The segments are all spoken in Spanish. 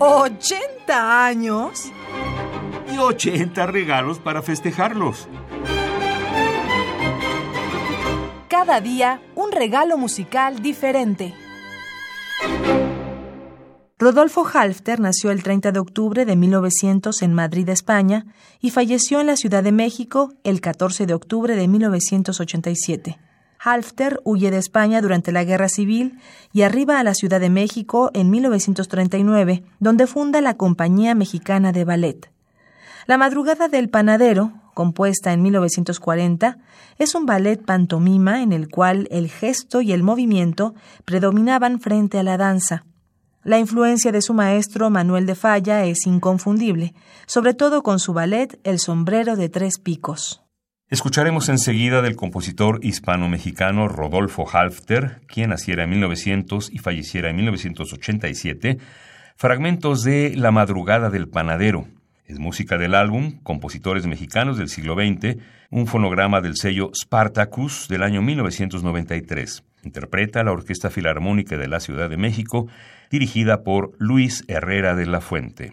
¿80 años? Y 80 regalos para festejarlos. Cada día un regalo musical diferente. Rodolfo Halfter nació el 30 de octubre de 1900 en Madrid, España, y falleció en la Ciudad de México el 14 de octubre de 1987. Halfter huye de España durante la Guerra Civil y arriba a la Ciudad de México en 1939, donde funda la Compañía Mexicana de Ballet. La Madrugada del Panadero, compuesta en 1940, es un ballet pantomima en el cual el gesto y el movimiento predominaban frente a la danza. La influencia de su maestro Manuel de Falla es inconfundible, sobre todo con su ballet El sombrero de tres picos. Escucharemos enseguida del compositor hispano-mexicano Rodolfo Halfter, quien naciera en 1900 y falleciera en 1987, fragmentos de La madrugada del panadero. Es música del álbum Compositores Mexicanos del siglo XX, un fonograma del sello Spartacus del año 1993. Interpreta la Orquesta Filarmónica de la Ciudad de México, dirigida por Luis Herrera de la Fuente.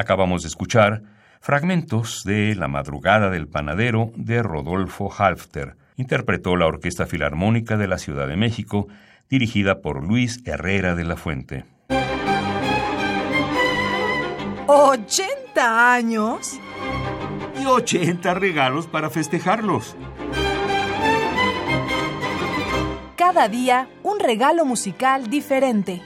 Acabamos de escuchar fragmentos de La madrugada del panadero de Rodolfo Halfter. Interpretó la Orquesta Filarmónica de la Ciudad de México, dirigida por Luis Herrera de la Fuente. ¿80 años? Y 80 regalos para festejarlos. Cada día un regalo musical diferente.